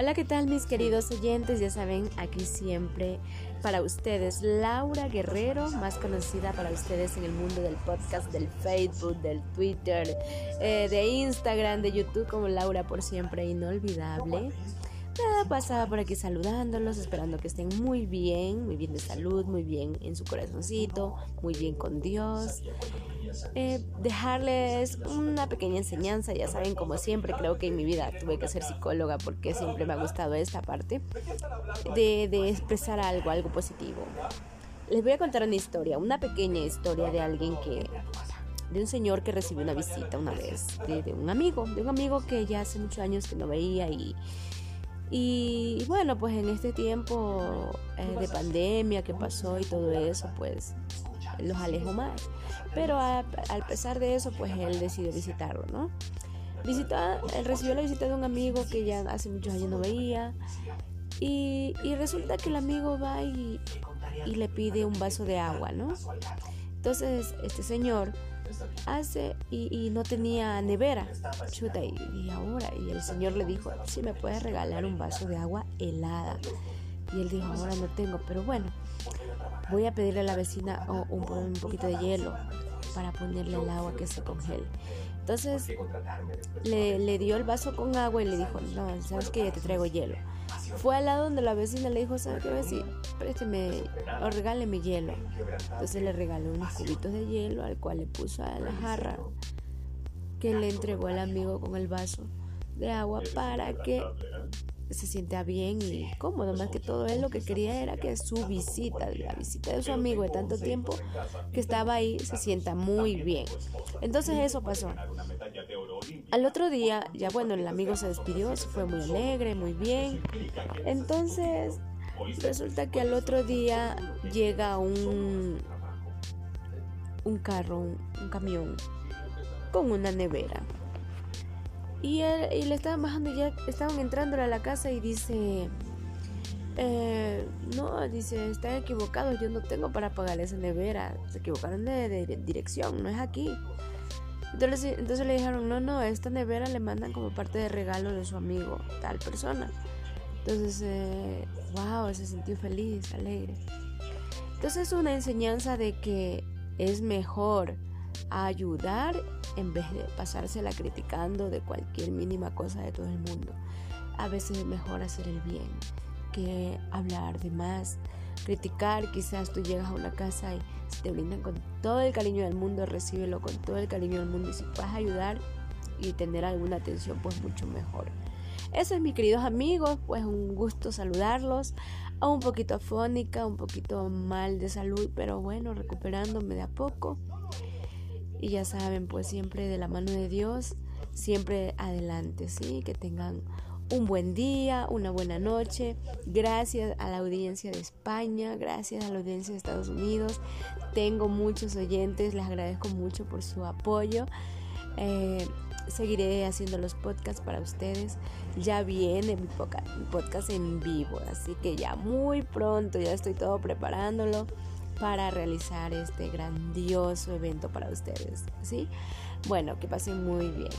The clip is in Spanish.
Hola, ¿qué tal mis queridos oyentes? Ya saben, aquí siempre para ustedes Laura Guerrero, más conocida para ustedes en el mundo del podcast, del Facebook, del Twitter, eh, de Instagram, de YouTube como Laura por siempre inolvidable. Nada, pasaba por aquí saludándolos, esperando que estén muy bien, muy bien de salud, muy bien en su corazoncito, muy bien con Dios. Eh, dejarles una pequeña enseñanza, ya saben, como siempre, creo que en mi vida tuve que ser psicóloga porque siempre me ha gustado esta parte de, expresar algo, algo positivo. Les voy a contar una historia, una pequeña historia de alguien que de un señor que recibió una visita una vez de, un amigo, de un amigo que ya hace muchos años que no veía y y bueno, pues en este tiempo eh, de pandemia que pasó y todo eso, pues los alejó más. Pero a, al pesar de eso, pues él decidió visitarlo, ¿no? Visitó, él recibió la visita de un amigo que ya hace muchos años no veía. Y, y resulta que el amigo va y, y le pide un vaso de agua, ¿no? Entonces, este señor hace y, no tenía nevera. Chuta, y, ahora, y el señor le dijo, si me puedes regalar un vaso de agua helada. Y él dijo, ahora no tengo, pero bueno, voy a pedirle a la vecina un, un poquito de hielo para ponerle el agua que se congele. Entonces le, le, dio el vaso con agua y le dijo, no, sabes que ya te traigo hielo. Fue al lado donde la vecina le dijo, ¿sabes qué vecina? Présteme o regáleme hielo. Entonces le regaló unos cubitos de hielo al cual le puso a la jarra que le entregó al amigo con el vaso de agua para que se sienta bien y cómodo. Más que todo, él lo que quería era que su visita, la visita de su amigo de tanto tiempo que estaba ahí, se sienta muy bien. Entonces eso pasó. Al otro día, ya bueno, el amigo se despidió, se fue muy alegre, muy bien. Entonces, resulta que al otro día llega un, un carro, un, un camión con una nevera. Y, él, y le estaban bajando, ya estaban entrando a la casa y dice, eh, no, dice, están equivocados, yo no tengo para pagar esa nevera, se equivocaron de, de, dirección, no es aquí. Entonces, entonces le dijeron, no, no, esta nevera le mandan como parte de regalo de su amigo, tal persona. Entonces, eh, wow, se sintió feliz, alegre. Entonces es una enseñanza de que es mejor ayudar en vez de pasársela criticando de cualquier mínima cosa de todo el mundo. A veces es mejor hacer el bien que hablar de más, criticar. Quizás tú llegas a una casa y te brindan con todo el cariño del mundo, recíbelo con todo el cariño del mundo y si puedes ayudar y tener alguna atención, pues mucho mejor. Eso es, mis queridos amigos, pues un gusto saludarlos. A un poquito afónica, un poquito mal de salud, pero bueno, recuperándome de a poco. Y ya saben, pues siempre de la mano de Dios, siempre adelante, ¿sí? Que tengan un buen día, una buena noche. Gracias a la audiencia de España, gracias a la audiencia de Estados Unidos. Tengo muchos oyentes, les agradezco mucho por su apoyo. Eh, seguiré haciendo los podcasts para ustedes. Ya viene mi podcast en vivo, así que ya muy pronto, ya estoy todo preparándolo para realizar este grandioso evento para ustedes, ¿sí? Bueno, que pasen muy bien.